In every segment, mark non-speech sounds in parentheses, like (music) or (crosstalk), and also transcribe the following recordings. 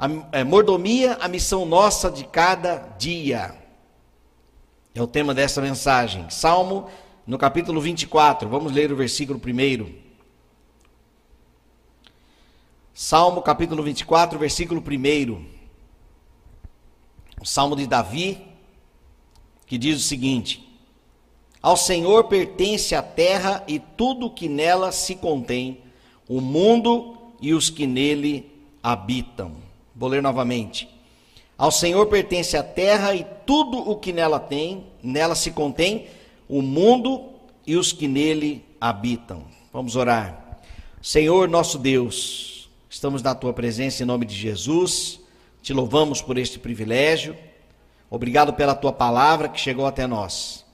A é, mordomia, a missão nossa de cada dia. É o tema dessa mensagem. Salmo, no capítulo 24. Vamos ler o versículo primeiro. Salmo, capítulo 24, versículo primeiro. O Salmo de Davi, que diz o seguinte: Ao Senhor pertence a terra e tudo que nela se contém, o mundo e os que nele habitam. Vou ler novamente. Ao Senhor pertence a terra e tudo o que nela tem, nela se contém, o mundo e os que nele habitam. Vamos orar. Senhor nosso Deus, estamos na tua presença em nome de Jesus. Te louvamos por este privilégio. Obrigado pela tua palavra que chegou até nós.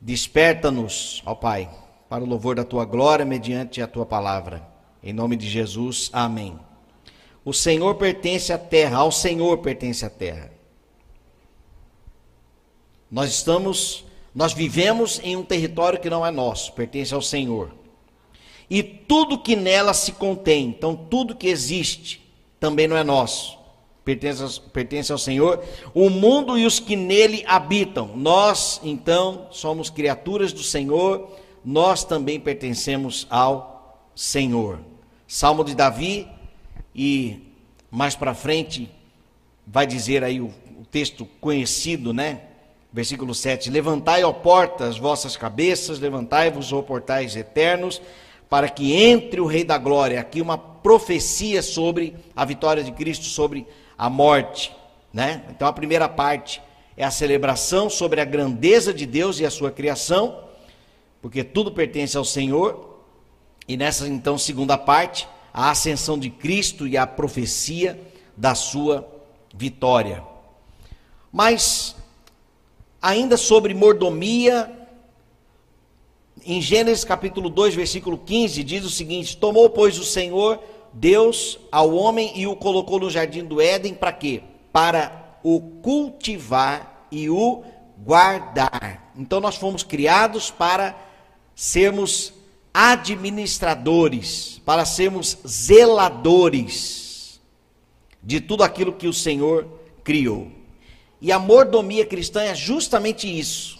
Desperta-nos, ó Pai, para o louvor da tua glória mediante a tua palavra. Em nome de Jesus, amém. O Senhor pertence à terra, ao Senhor pertence a terra. Nós estamos, nós vivemos em um território que não é nosso, pertence ao Senhor. E tudo que nela se contém, então tudo que existe, também não é nosso pertence, pertence ao Senhor, o mundo e os que nele habitam. Nós, então, somos criaturas do Senhor, nós também pertencemos ao Senhor. Salmo de Davi, e mais para frente vai dizer aí o, o texto conhecido, né? Versículo 7: Levantai, ó portas, vossas cabeças, levantai-vos, ó portais eternos, para que entre o Rei da Glória. Aqui uma profecia sobre a vitória de Cristo sobre a morte, né? Então a primeira parte é a celebração sobre a grandeza de Deus e a sua criação, porque tudo pertence ao Senhor. E nessa então segunda parte, a ascensão de Cristo e a profecia da sua vitória. Mas ainda sobre mordomia, em Gênesis capítulo 2, versículo 15, diz o seguinte: Tomou, pois, o Senhor Deus ao homem e o colocou no jardim do Éden para quê? Para o cultivar e o guardar. Então nós fomos criados para sermos administradores, para sermos zeladores de tudo aquilo que o Senhor criou. E a mordomia cristã é justamente isso.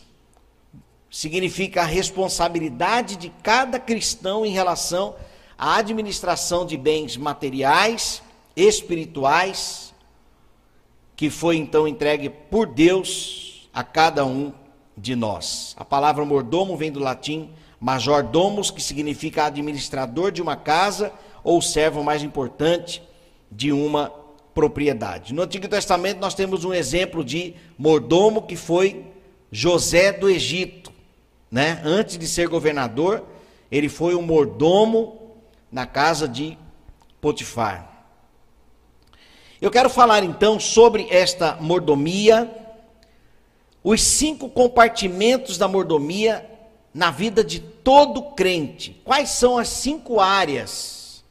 Significa a responsabilidade de cada cristão em relação a administração de bens materiais, espirituais, que foi então entregue por Deus a cada um de nós. A palavra mordomo vem do latim majordomos, que significa administrador de uma casa ou servo mais importante de uma propriedade. No Antigo Testamento nós temos um exemplo de mordomo que foi José do Egito, né? Antes de ser governador, ele foi um mordomo na casa de Potifar. Eu quero falar então sobre esta mordomia, os cinco compartimentos da mordomia na vida de todo crente. Quais são as cinco áreas?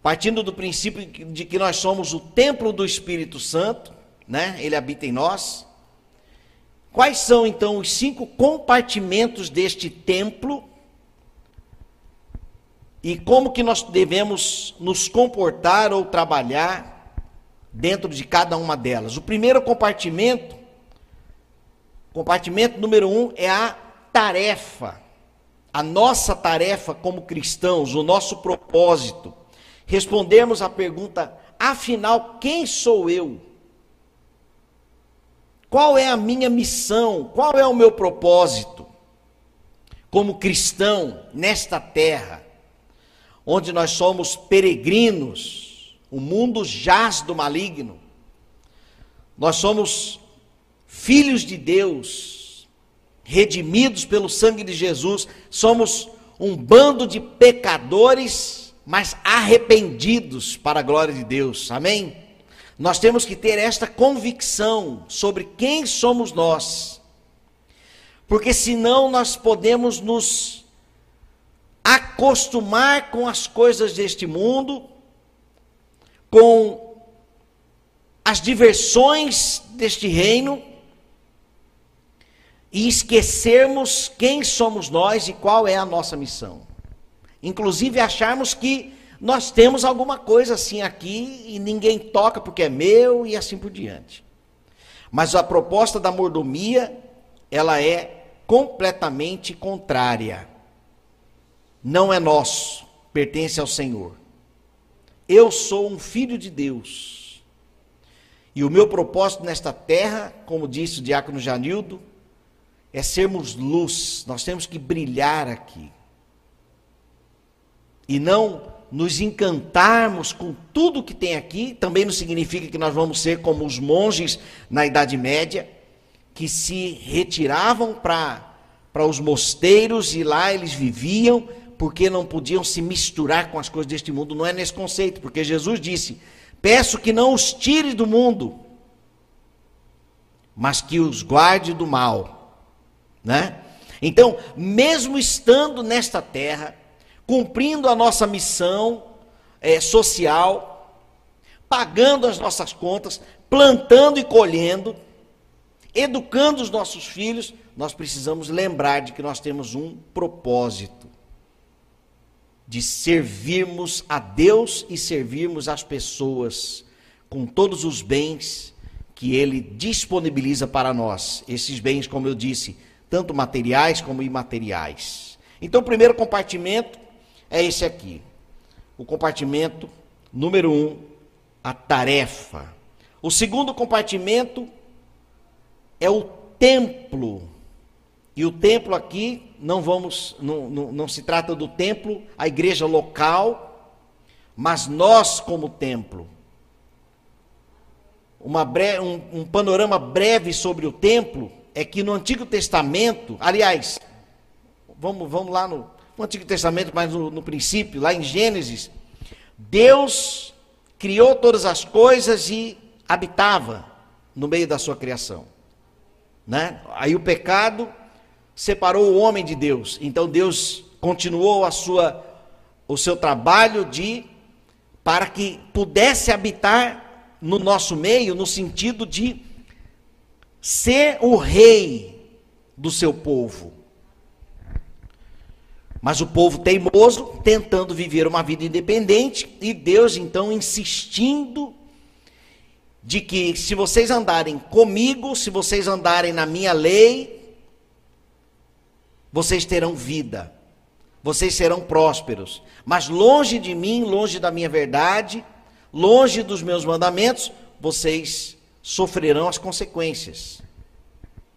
Partindo do princípio de que nós somos o templo do Espírito Santo, né? Ele habita em nós. Quais são então os cinco compartimentos deste templo e como que nós devemos nos comportar ou trabalhar dentro de cada uma delas. O primeiro compartimento, compartimento número um, é a tarefa. A nossa tarefa como cristãos, o nosso propósito. Respondermos à pergunta: afinal, quem sou eu? Qual é a minha missão? Qual é o meu propósito como cristão nesta terra? onde nós somos peregrinos, o mundo jaz do maligno. Nós somos filhos de Deus, redimidos pelo sangue de Jesus, somos um bando de pecadores, mas arrependidos para a glória de Deus. Amém? Nós temos que ter esta convicção sobre quem somos nós. Porque senão nós podemos nos acostumar com as coisas deste mundo, com as diversões deste reino e esquecermos quem somos nós e qual é a nossa missão. Inclusive acharmos que nós temos alguma coisa assim aqui e ninguém toca porque é meu e assim por diante. Mas a proposta da mordomia, ela é completamente contrária. Não é nosso, pertence ao Senhor. Eu sou um filho de Deus. E o meu propósito nesta terra, como disse o diácono Janildo, é sermos luz. Nós temos que brilhar aqui. E não nos encantarmos com tudo que tem aqui, também não significa que nós vamos ser como os monges na Idade Média, que se retiravam para os mosteiros e lá eles viviam, porque não podiam se misturar com as coisas deste mundo. Não é nesse conceito, porque Jesus disse: Peço que não os tire do mundo, mas que os guarde do mal. Né? Então, mesmo estando nesta terra, cumprindo a nossa missão é, social, pagando as nossas contas, plantando e colhendo, educando os nossos filhos, nós precisamos lembrar de que nós temos um propósito de servirmos a Deus e servirmos as pessoas com todos os bens que Ele disponibiliza para nós. Esses bens, como eu disse, tanto materiais como imateriais. Então, o primeiro compartimento é esse aqui. O compartimento número um, a tarefa. O segundo compartimento é o templo e o templo aqui, não vamos, não, não, não se trata do templo, a igreja local, mas nós como templo. Uma bre, um, um panorama breve sobre o templo é que no Antigo Testamento, aliás, vamos, vamos lá no, no Antigo Testamento, mas no, no princípio, lá em Gênesis, Deus criou todas as coisas e habitava no meio da sua criação. Né? Aí o pecado separou o homem de Deus. Então Deus continuou a sua o seu trabalho de para que pudesse habitar no nosso meio no sentido de ser o rei do seu povo. Mas o povo teimoso tentando viver uma vida independente e Deus então insistindo de que se vocês andarem comigo, se vocês andarem na minha lei, vocês terão vida, vocês serão prósperos. Mas longe de mim, longe da minha verdade, longe dos meus mandamentos, vocês sofrerão as consequências.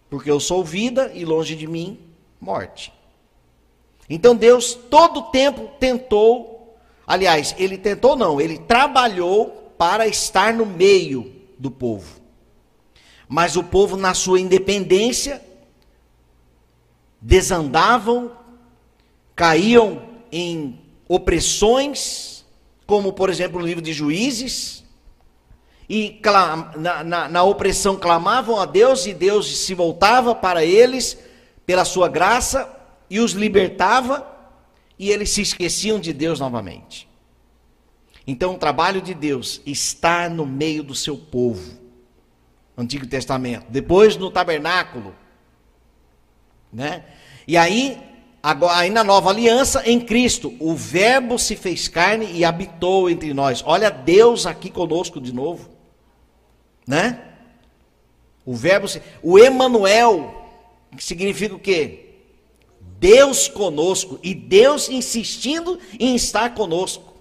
Porque eu sou vida e longe de mim, morte. Então Deus todo o tempo tentou, aliás, ele tentou não, ele trabalhou para estar no meio do povo. Mas o povo, na sua independência, desandavam, caíam em opressões, como por exemplo no livro de Juízes, e na, na, na, opressão clamavam a Deus e Deus se voltava para eles pela sua graça e os libertava e eles se esqueciam de Deus novamente. Então o trabalho de Deus está no meio do seu povo. Antigo Testamento. Depois no tabernáculo, né? E aí, agora, aí na nova aliança, em Cristo, o Verbo se fez carne e habitou entre nós. Olha Deus aqui conosco de novo, né? O Verbo, o Emanuel, que significa o quê? Deus conosco e Deus insistindo em estar conosco.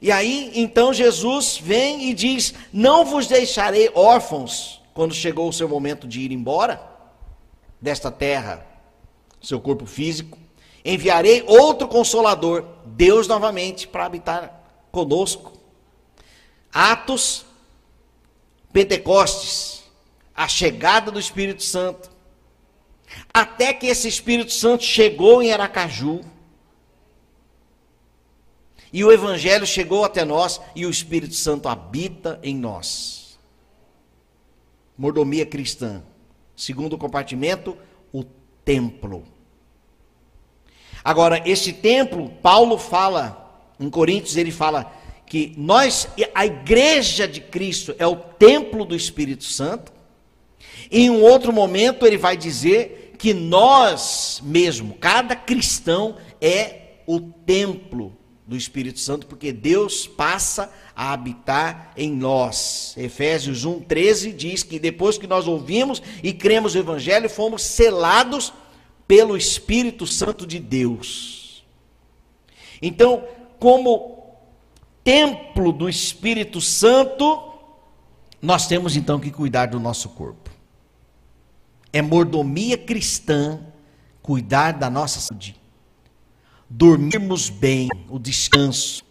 E aí, então Jesus vem e diz: Não vos deixarei órfãos, quando chegou o seu momento de ir embora desta terra, seu corpo físico, enviarei outro consolador, Deus novamente, para habitar conosco. Atos, Pentecostes, a chegada do Espírito Santo. Até que esse Espírito Santo chegou em Aracaju. E o Evangelho chegou até nós e o Espírito Santo habita em nós. Mordomia cristã. Segundo compartimento, o templo. Agora, esse templo, Paulo fala, em Coríntios, ele fala que nós, a igreja de Cristo é o templo do Espírito Santo. Em um outro momento, ele vai dizer que nós mesmo, cada cristão, é o templo do Espírito Santo, porque Deus passa a habitar em nós. Efésios 1:13 diz que depois que nós ouvimos e cremos no evangelho, fomos selados pelo Espírito Santo de Deus. Então, como templo do Espírito Santo, nós temos então que cuidar do nosso corpo. É mordomia cristã cuidar da nossa saúde dormirmos bem, o descanso.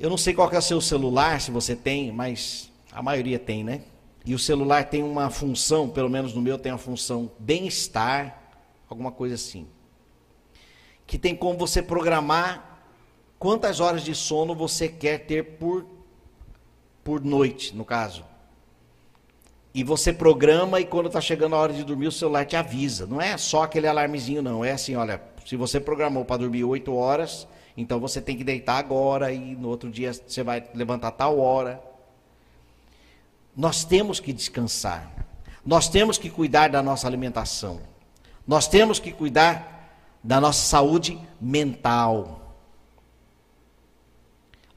Eu não sei qual é o seu celular, se você tem, mas a maioria tem, né? E o celular tem uma função, pelo menos no meu tem a função bem-estar, alguma coisa assim. Que tem como você programar quantas horas de sono você quer ter por, por noite, no caso. E você programa e quando está chegando a hora de dormir, o celular te avisa. Não é só aquele alarmezinho, não. É assim, olha, se você programou para dormir 8 horas, então você tem que deitar agora e no outro dia você vai levantar tal hora. Nós temos que descansar. Nós temos que cuidar da nossa alimentação. Nós temos que cuidar da nossa saúde mental.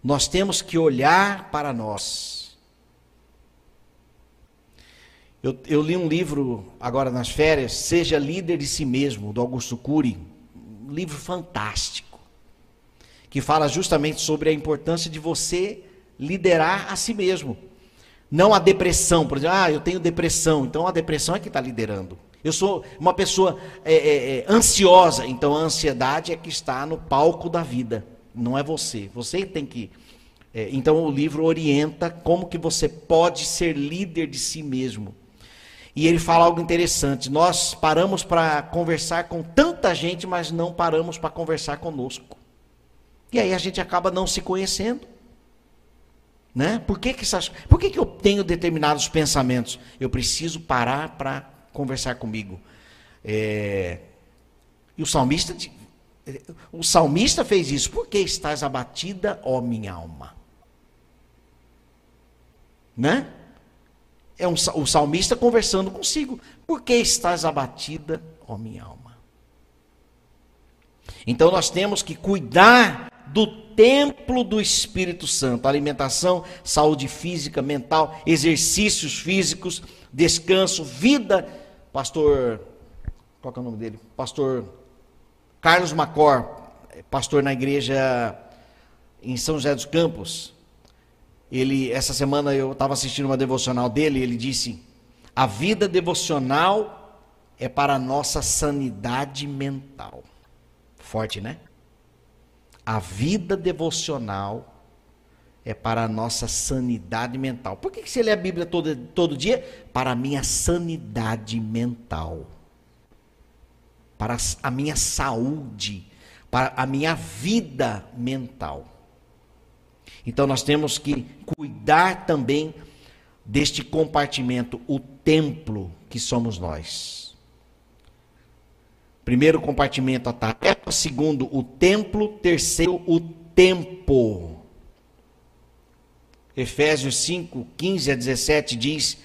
Nós temos que olhar para nós. Eu, eu, li um livro agora nas férias, Seja Líder de Si Mesmo, do Augusto Cury. Um livro fantástico. Que fala justamente sobre a importância de você liderar a si mesmo. Não a depressão, por exemplo, ah, eu tenho depressão, então a depressão é que está liderando. Eu sou uma pessoa é, é, é, ansiosa, então a ansiedade é que está no palco da vida, não é você. Você tem que. É, então o livro orienta como que você pode ser líder de si mesmo. E ele fala algo interessante. Nós paramos para conversar com tanta gente, mas não paramos para conversar conosco. E aí a gente acaba não se conhecendo. Né? Por, que, que, essas, por que, que eu tenho determinados pensamentos? Eu preciso parar para conversar comigo. É, e o salmista, o salmista fez isso. Por que estás abatida, ó minha alma? Né? É um, o salmista conversando consigo. Por que estás abatida, ó minha alma? Então nós temos que cuidar do templo do Espírito Santo, alimentação, saúde física, mental, exercícios físicos, descanso, vida. Pastor, qual é o nome dele? Pastor Carlos Macor, pastor na igreja em São José dos Campos. Ele, essa semana eu estava assistindo uma devocional dele, ele disse: a vida devocional é para a nossa sanidade mental. Forte, né? A vida devocional é para a nossa sanidade mental. Por que, que você lê a Bíblia todo, todo dia? Para a minha sanidade mental. Para a minha saúde. Para a minha vida mental. Então nós temos que cuidar também deste compartimento, o templo que somos nós. Primeiro compartimento, a tarefa. Segundo, o templo. Terceiro, o tempo. Efésios 5, 15 a 17 diz: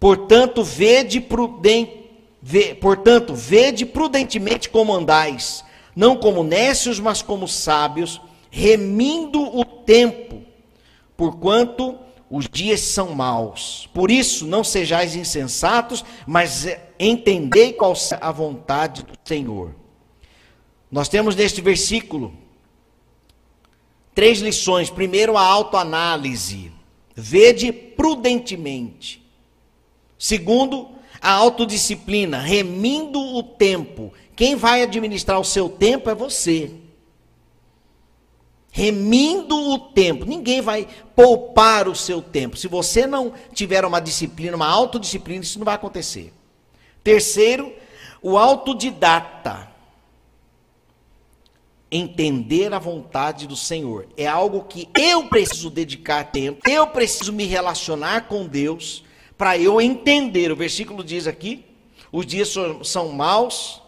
Portanto, vede, prudente, vê, portanto, vede prudentemente como andais, não como nécios, mas como sábios, remindo o tempo, porquanto os dias são maus. Por isso, não sejais insensatos, mas entendei qual é a vontade do Senhor. Nós temos neste versículo três lições. Primeiro, a autoanálise. Vede prudentemente. Segundo, a autodisciplina, remindo o tempo. Quem vai administrar o seu tempo é você remindo o tempo. Ninguém vai poupar o seu tempo. Se você não tiver uma disciplina, uma autodisciplina, isso não vai acontecer. Terceiro, o autodidata. Entender a vontade do Senhor. É algo que eu preciso dedicar tempo, eu preciso me relacionar com Deus para eu entender. O versículo diz aqui: os dias são maus,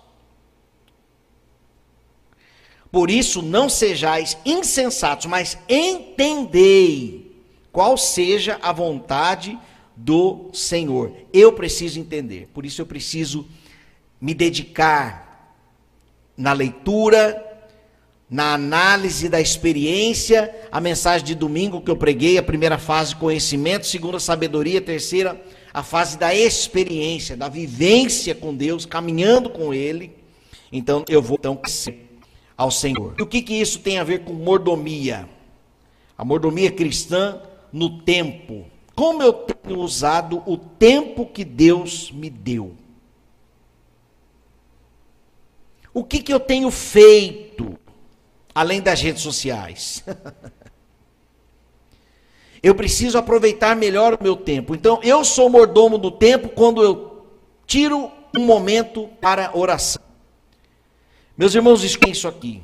por isso, não sejais insensatos, mas entendei qual seja a vontade do Senhor. Eu preciso entender, por isso eu preciso me dedicar na leitura, na análise da experiência, a mensagem de domingo que eu preguei, a primeira fase, conhecimento, segunda, sabedoria, terceira, a fase da experiência, da vivência com Deus, caminhando com Ele. Então, eu vou então ao Senhor. E o que, que isso tem a ver com mordomia? A mordomia cristã no tempo. Como eu tenho usado o tempo que Deus me deu? O que, que eu tenho feito além das redes sociais? (laughs) eu preciso aproveitar melhor o meu tempo. Então, eu sou mordomo do tempo quando eu tiro um momento para oração. Meus irmãos, escutem isso aqui.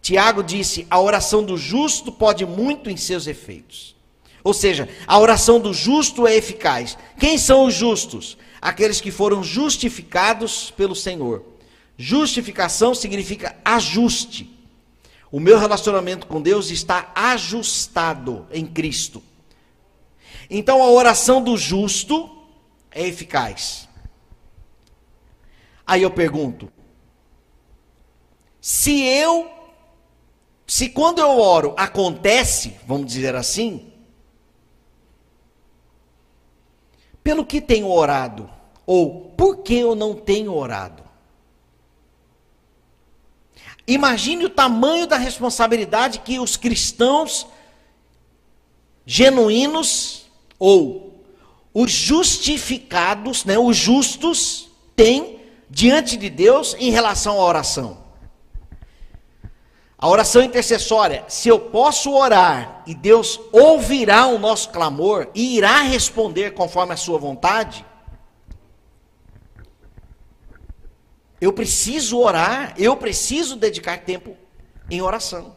Tiago disse: a oração do justo pode muito em seus efeitos. Ou seja, a oração do justo é eficaz. Quem são os justos? Aqueles que foram justificados pelo Senhor. Justificação significa ajuste. O meu relacionamento com Deus está ajustado em Cristo. Então a oração do justo é eficaz. Aí eu pergunto: se eu, se quando eu oro acontece, vamos dizer assim, pelo que tenho orado? Ou por que eu não tenho orado? Imagine o tamanho da responsabilidade que os cristãos genuínos ou os justificados, né, os justos, têm diante de Deus em relação à oração. A oração intercessória, se eu posso orar e Deus ouvirá o nosso clamor e irá responder conforme a sua vontade, eu preciso orar, eu preciso dedicar tempo em oração.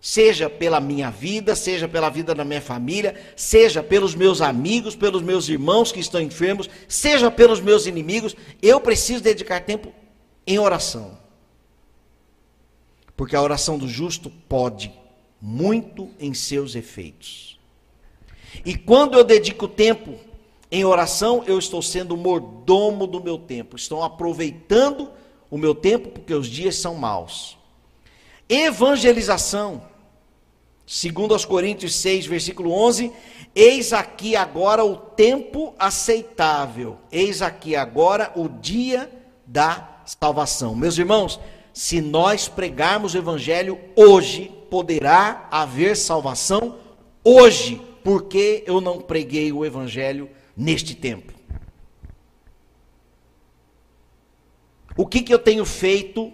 Seja pela minha vida, seja pela vida da minha família, seja pelos meus amigos, pelos meus irmãos que estão enfermos, seja pelos meus inimigos, eu preciso dedicar tempo em oração. Porque a oração do justo pode muito em seus efeitos. E quando eu dedico tempo em oração, eu estou sendo mordomo do meu tempo, estou aproveitando o meu tempo porque os dias são maus. Evangelização, segundo aos Coríntios 6, versículo 11, eis aqui agora o tempo aceitável, eis aqui agora o dia da salvação. Meus irmãos, se nós pregarmos o evangelho hoje, poderá haver salvação hoje, porque eu não preguei o evangelho neste tempo. O que, que eu tenho feito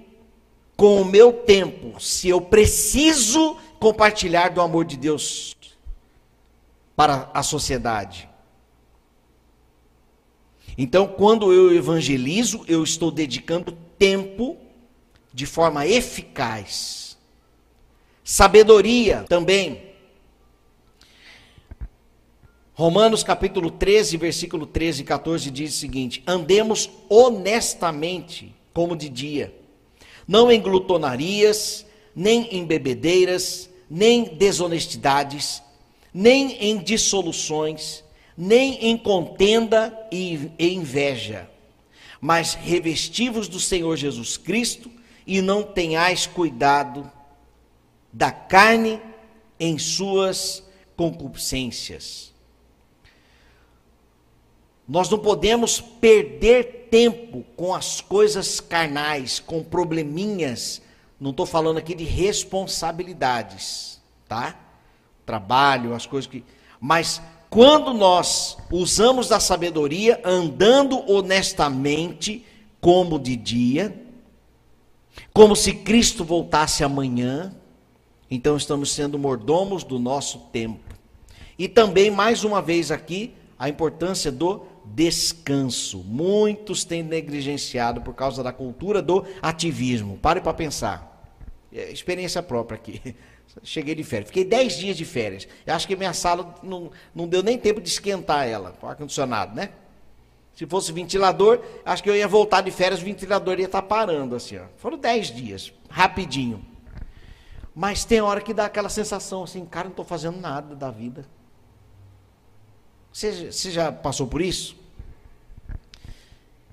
com o meu tempo, se eu preciso compartilhar do amor de Deus para a sociedade? Então, quando eu evangelizo, eu estou dedicando tempo de forma eficaz. Sabedoria também. Romanos capítulo 13, versículo 13 e 14 diz o seguinte: Andemos honestamente como de dia, não em glutonarias, nem em bebedeiras, nem desonestidades, nem em dissoluções, nem em contenda e inveja, mas revestivos do Senhor Jesus Cristo e não tenhais cuidado da carne em suas concupiscências. Nós não podemos perder tempo com as coisas carnais, com probleminhas. Não estou falando aqui de responsabilidades, tá? Trabalho, as coisas que. Mas quando nós usamos da sabedoria, andando honestamente, como de dia, como se Cristo voltasse amanhã, então estamos sendo mordomos do nosso tempo. E também, mais uma vez aqui, a importância do descanso. Muitos têm negligenciado por causa da cultura do ativismo. Pare para pensar. É experiência própria aqui. (laughs) Cheguei de férias. Fiquei 10 dias de férias. Eu acho que minha sala não, não deu nem tempo de esquentar ela, com ar-condicionado, né? Se fosse ventilador, acho que eu ia voltar de férias, o ventilador ia estar tá parando assim. Ó. Foram 10 dias, rapidinho. Mas tem hora que dá aquela sensação assim, cara, não estou fazendo nada da vida. Você, você já passou por isso?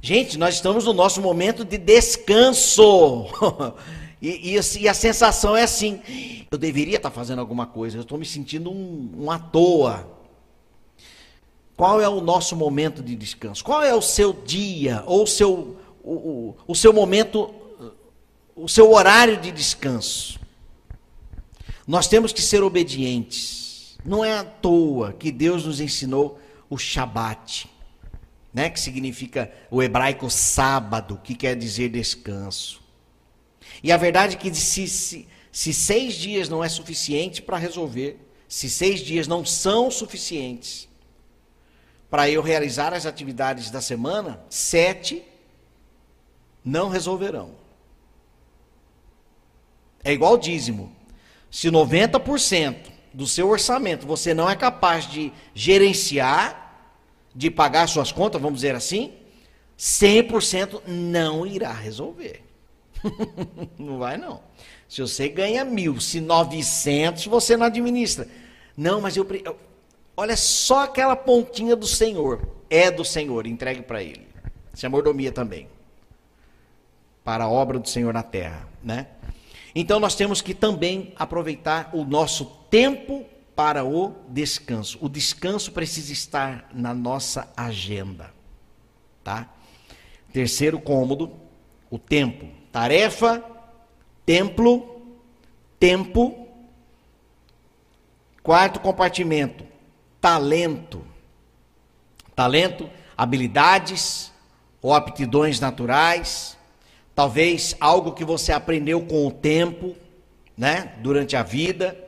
Gente, nós estamos no nosso momento de descanso. (laughs) E, e, e, a sensação é assim: eu deveria estar fazendo alguma coisa, eu estou me sentindo um, um à toa. Qual é o nosso momento de descanso? Qual é o seu dia, ou seu, o, o, o seu momento, o seu horário de descanso? Nós temos que ser obedientes. Não é à toa que Deus nos ensinou o Shabat, né? que significa o hebraico sábado, que quer dizer descanso. E a verdade é que se, se, se seis dias não é suficiente para resolver, se seis dias não são suficientes para eu realizar as atividades da semana, sete não resolverão. É igual dízimo. Se 90% do seu orçamento você não é capaz de gerenciar, de pagar suas contas, vamos dizer assim, 100% não irá resolver. (laughs) não vai não. Se você ganha mil, se 900 você não administra. Não, mas eu, eu olha só aquela pontinha do Senhor. É do Senhor, entregue para Ele. Isso é mordomia também. Para a obra do Senhor na terra, né? Então nós temos que também aproveitar o nosso tempo para o descanso. O descanso precisa estar na nossa agenda, tá? Terceiro cômodo, o tempo. Tarefa, templo, tempo. Quarto compartimento, talento. Talento, habilidades ou aptidões naturais. Talvez algo que você aprendeu com o tempo, né? Durante a vida,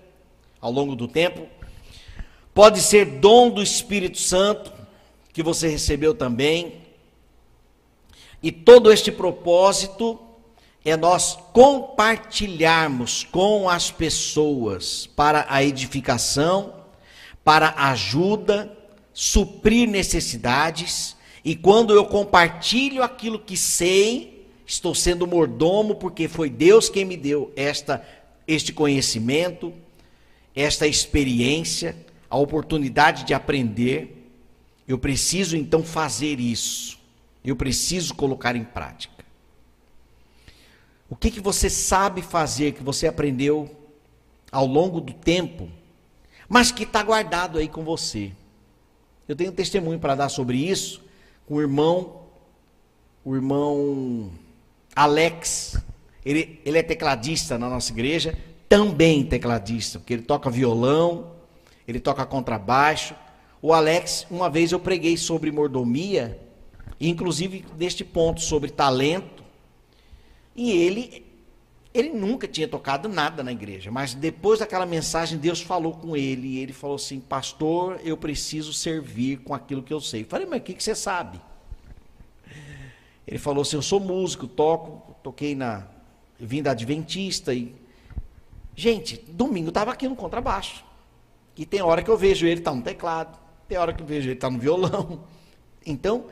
ao longo do tempo. Pode ser dom do Espírito Santo que você recebeu também. E todo este propósito é nós compartilharmos com as pessoas para a edificação, para ajuda, suprir necessidades. E quando eu compartilho aquilo que sei, estou sendo mordomo porque foi Deus quem me deu esta este conhecimento, esta experiência, a oportunidade de aprender. Eu preciso então fazer isso. Eu preciso colocar em prática. O que, que você sabe fazer, que você aprendeu ao longo do tempo, mas que está guardado aí com você? Eu tenho um testemunho para dar sobre isso com o irmão, o irmão Alex. Ele, ele é tecladista na nossa igreja, também tecladista, porque ele toca violão, ele toca contrabaixo. O Alex, uma vez eu preguei sobre mordomia, inclusive neste ponto sobre talento e ele, ele nunca tinha tocado nada na igreja, mas depois daquela mensagem, Deus falou com ele, e ele falou assim: Pastor, eu preciso servir com aquilo que eu sei. Eu falei, mas o que, que você sabe? Ele falou assim: Eu sou músico, toco, toquei na. Vim da Adventista e. Gente, domingo estava aqui no contrabaixo. E tem hora que eu vejo ele tá no teclado, tem hora que eu vejo ele tá no violão. Então,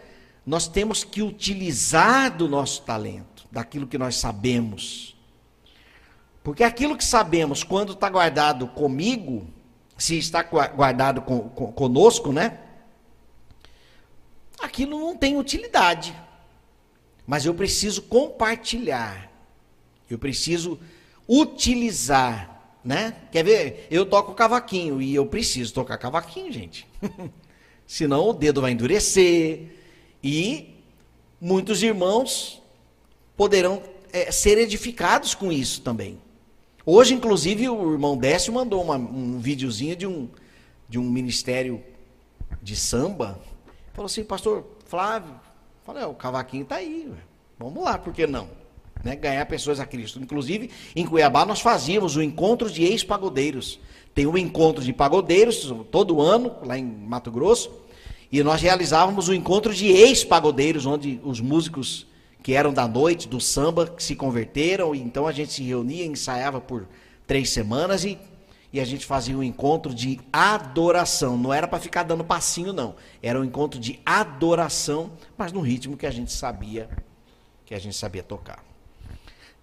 nós temos que utilizar do nosso talento daquilo que nós sabemos. Porque aquilo que sabemos, quando está guardado comigo, se está guardado com, com, conosco, né? Aquilo não tem utilidade. Mas eu preciso compartilhar. Eu preciso utilizar, né? Quer ver? Eu toco cavaquinho e eu preciso tocar cavaquinho, gente. (laughs) Senão o dedo vai endurecer e muitos irmãos poderão é, ser edificados com isso também. Hoje, inclusive, o irmão Décio mandou uma, um videozinho de um, de um ministério de samba. Falou assim, pastor Flávio, falei, o cavaquinho está aí, vamos lá, por que não? Né, ganhar pessoas a Cristo. Inclusive, em Cuiabá nós fazíamos o encontro de ex-pagodeiros. Tem um encontro de pagodeiros todo ano, lá em Mato Grosso, e nós realizávamos o encontro de ex-pagodeiros, onde os músicos que eram da noite, do samba, se converteram, e então a gente se reunia, ensaiava por três semanas e, e a gente fazia um encontro de adoração. Não era para ficar dando passinho, não. Era um encontro de adoração, mas no ritmo que a gente sabia, que a gente sabia tocar.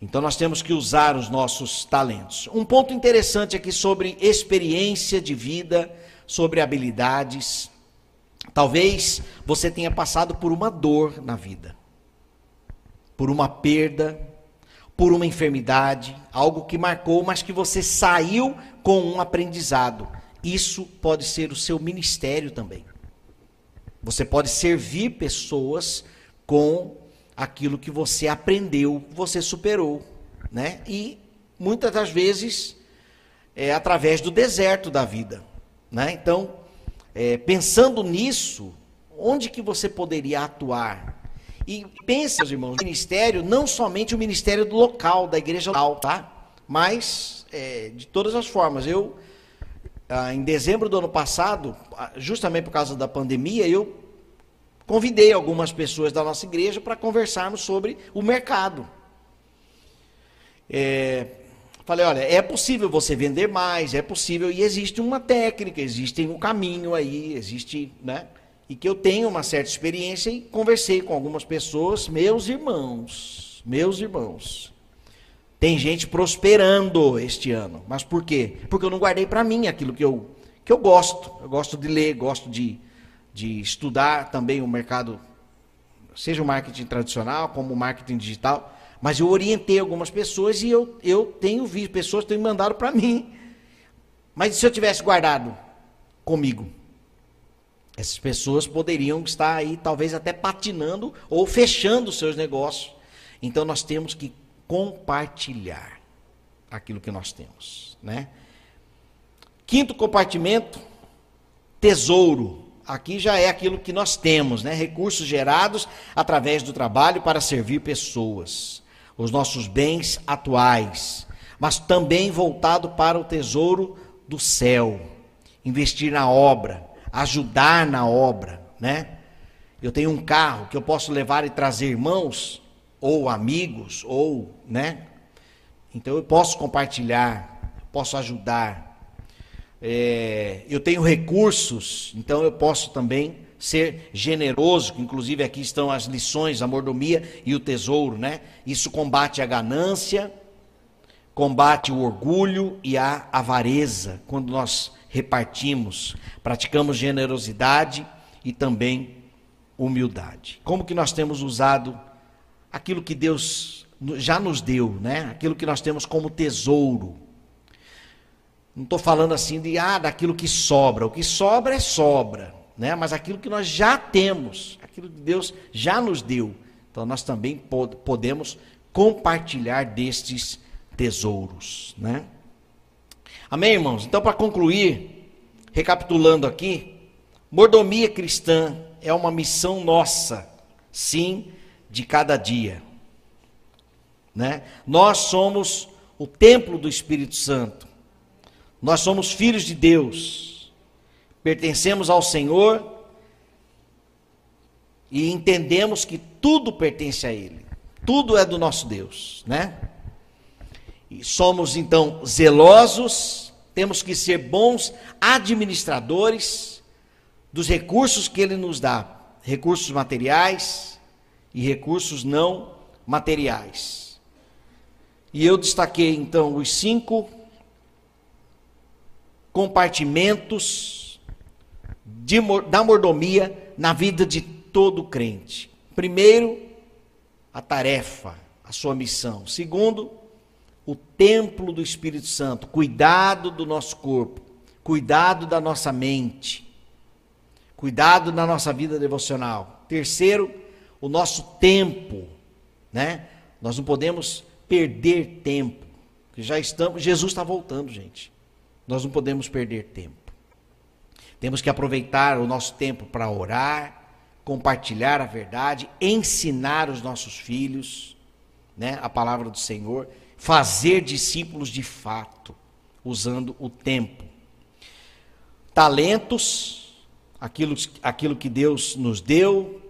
Então nós temos que usar os nossos talentos. Um ponto interessante aqui sobre experiência de vida, sobre habilidades. Talvez você tenha passado por uma dor na vida por uma perda, por uma enfermidade, algo que marcou, mas que você saiu com um aprendizado. Isso pode ser o seu ministério também. Você pode servir pessoas com aquilo que você aprendeu, você superou, né? E muitas das vezes é através do deserto da vida, né? Então, é, pensando nisso, onde que você poderia atuar? E pense, meus irmãos, ministério, não somente o ministério do local, da igreja local, tá? Mas, é, de todas as formas, eu, ah, em dezembro do ano passado, ah, justamente por causa da pandemia, eu convidei algumas pessoas da nossa igreja para conversarmos sobre o mercado. É, falei, olha, é possível você vender mais, é possível, e existe uma técnica, existe um caminho aí, existe, né? e que eu tenho uma certa experiência e conversei com algumas pessoas, meus irmãos, meus irmãos. Tem gente prosperando este ano, mas por quê? Porque eu não guardei para mim aquilo que eu, que eu gosto. Eu gosto de ler, gosto de, de estudar também o mercado, seja o marketing tradicional como o marketing digital. Mas eu orientei algumas pessoas e eu, eu tenho visto pessoas têm mandado para mim. Mas se eu tivesse guardado comigo? Essas pessoas poderiam estar aí, talvez até patinando ou fechando seus negócios. Então nós temos que compartilhar aquilo que nós temos, né? Quinto compartimento, tesouro. Aqui já é aquilo que nós temos, né? Recursos gerados através do trabalho para servir pessoas, os nossos bens atuais, mas também voltado para o tesouro do céu, investir na obra, ajudar na obra, né? Eu tenho um carro que eu posso levar e trazer irmãos ou amigos ou, né? Então eu posso compartilhar, posso ajudar. É, eu tenho recursos, então eu posso também ser generoso, inclusive aqui estão as lições, a mordomia e o tesouro, né? Isso combate a ganância, combate o orgulho e a avareza, quando nós repartimos, praticamos generosidade e também humildade. Como que nós temos usado aquilo que Deus já nos deu, né? Aquilo que nós temos como tesouro. Não estou falando assim de ah, daquilo que sobra. O que sobra é sobra, né? Mas aquilo que nós já temos, aquilo que Deus já nos deu. Então nós também podemos compartilhar destes tesouros, né? Amém, irmãos? Então, para concluir, recapitulando aqui, mordomia cristã é uma missão nossa, sim, de cada dia. Né? Nós somos o templo do Espírito Santo. Nós somos filhos de Deus. Pertencemos ao Senhor e entendemos que tudo pertence a Ele. Tudo é do nosso Deus, né? E somos então zelosos temos que ser bons administradores dos recursos que Ele nos dá recursos materiais e recursos não materiais. E eu destaquei então os cinco compartimentos de, da mordomia na vida de todo crente. Primeiro, a tarefa, a sua missão. Segundo, o templo do Espírito Santo, cuidado do nosso corpo, cuidado da nossa mente, cuidado da nossa vida devocional. Terceiro, o nosso tempo, né? Nós não podemos perder tempo, já estamos, Jesus está voltando, gente. Nós não podemos perder tempo. Temos que aproveitar o nosso tempo para orar, compartilhar a verdade, ensinar os nossos filhos, né, a palavra do Senhor fazer discípulos de fato, usando o tempo. Talentos, aquilo, aquilo que Deus nos deu,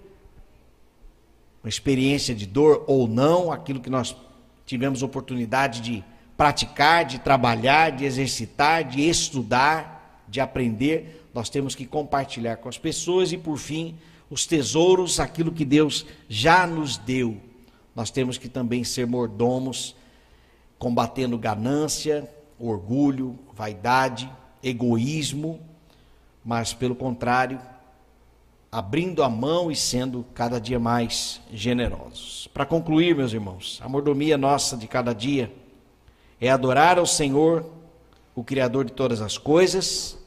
uma experiência de dor ou não, aquilo que nós tivemos oportunidade de praticar, de trabalhar, de exercitar, de estudar, de aprender, nós temos que compartilhar com as pessoas e, por fim, os tesouros, aquilo que Deus já nos deu. Nós temos que também ser mordomos combatendo ganância, orgulho, vaidade, egoísmo, mas pelo contrário, abrindo a mão e sendo cada dia mais generosos. Para concluir, meus irmãos, a mordomia nossa de cada dia é adorar ao Senhor, o Criador de todas as coisas,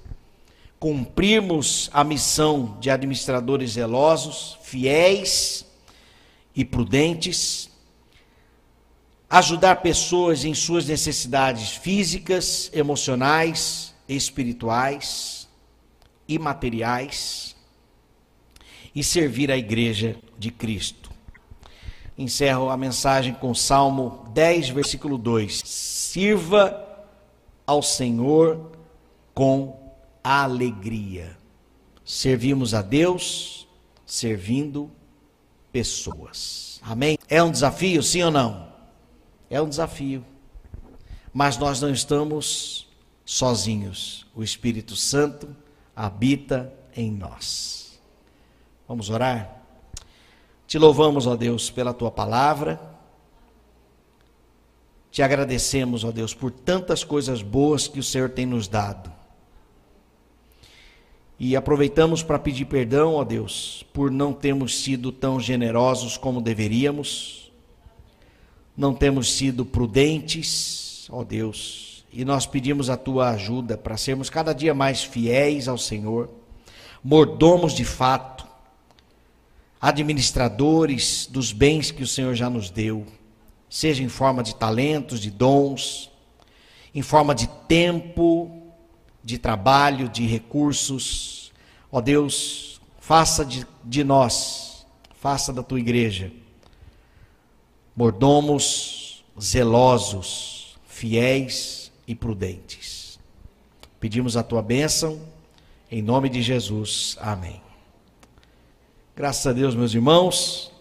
cumprirmos a missão de administradores zelosos, fiéis e prudentes, ajudar pessoas em suas necessidades físicas, emocionais, espirituais e materiais e servir a igreja de Cristo. Encerro a mensagem com Salmo 10, versículo 2. Sirva ao Senhor com alegria. Servimos a Deus servindo pessoas. Amém? É um desafio, sim ou não? É um desafio. Mas nós não estamos sozinhos. O Espírito Santo habita em nós. Vamos orar? Te louvamos, ó Deus, pela tua palavra. Te agradecemos, ó Deus, por tantas coisas boas que o Senhor tem nos dado. E aproveitamos para pedir perdão, ó Deus, por não termos sido tão generosos como deveríamos, não temos sido prudentes, ó Deus, e nós pedimos a tua ajuda para sermos cada dia mais fiéis ao Senhor, mordomos de fato, administradores dos bens que o Senhor já nos deu, seja em forma de talentos, de dons, em forma de tempo, de trabalho, de recursos. Ó Deus, faça de, de nós, faça da tua igreja, mordomos zelosos, fiéis e prudentes. Pedimos a tua bênção, em nome de Jesus. Amém. Graças a Deus, meus irmãos.